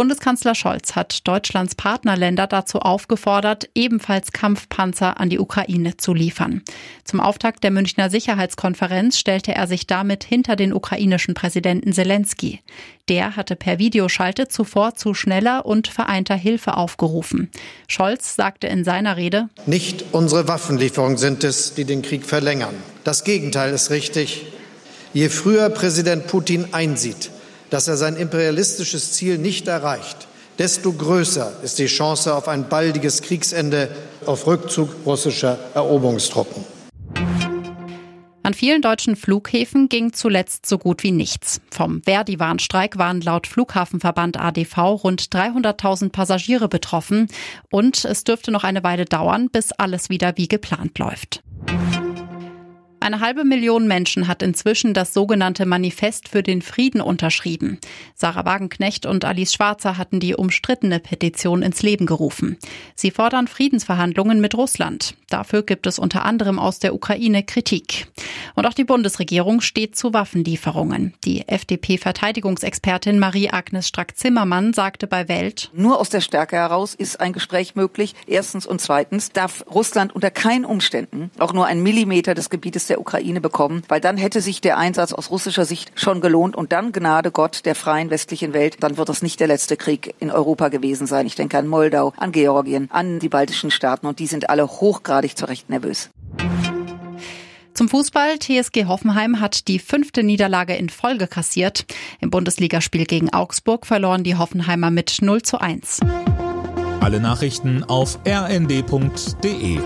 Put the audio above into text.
Bundeskanzler Scholz hat Deutschlands Partnerländer dazu aufgefordert, ebenfalls Kampfpanzer an die Ukraine zu liefern. Zum Auftakt der Münchner Sicherheitskonferenz stellte er sich damit hinter den ukrainischen Präsidenten Zelensky. Der hatte per Videoschalte zuvor zu schneller und vereinter Hilfe aufgerufen. Scholz sagte in seiner Rede, Nicht unsere Waffenlieferungen sind es, die den Krieg verlängern. Das Gegenteil ist richtig. Je früher Präsident Putin einsieht, dass er sein imperialistisches Ziel nicht erreicht, desto größer ist die Chance auf ein baldiges Kriegsende, auf Rückzug russischer Eroberungstruppen. An vielen deutschen Flughäfen ging zuletzt so gut wie nichts. Vom Verdi-Warnstreik waren laut Flughafenverband ADV rund 300.000 Passagiere betroffen und es dürfte noch eine Weile dauern, bis alles wieder wie geplant läuft. Eine halbe Million Menschen hat inzwischen das sogenannte Manifest für den Frieden unterschrieben. Sarah Wagenknecht und Alice Schwarzer hatten die umstrittene Petition ins Leben gerufen. Sie fordern Friedensverhandlungen mit Russland. Dafür gibt es unter anderem aus der Ukraine Kritik. Und auch die Bundesregierung steht zu Waffenlieferungen. Die FDP-Verteidigungsexpertin Marie-Agnes Strack-Zimmermann sagte bei Welt, Nur aus der Stärke heraus ist ein Gespräch möglich. Erstens und zweitens darf Russland unter keinen Umständen auch nur einen Millimeter des Gebietes der Ukraine bekommen, weil dann hätte sich der Einsatz aus russischer Sicht schon gelohnt und dann Gnade Gott der freien westlichen Welt, dann wird das nicht der letzte Krieg in Europa gewesen sein. Ich denke an Moldau, an Georgien, an die baltischen Staaten und die sind alle hochgradig zu Recht nervös. Fußball. TSG Hoffenheim hat die fünfte Niederlage in Folge kassiert. Im Bundesligaspiel gegen Augsburg verloren die Hoffenheimer mit 0 zu 1. Alle Nachrichten auf rnd.de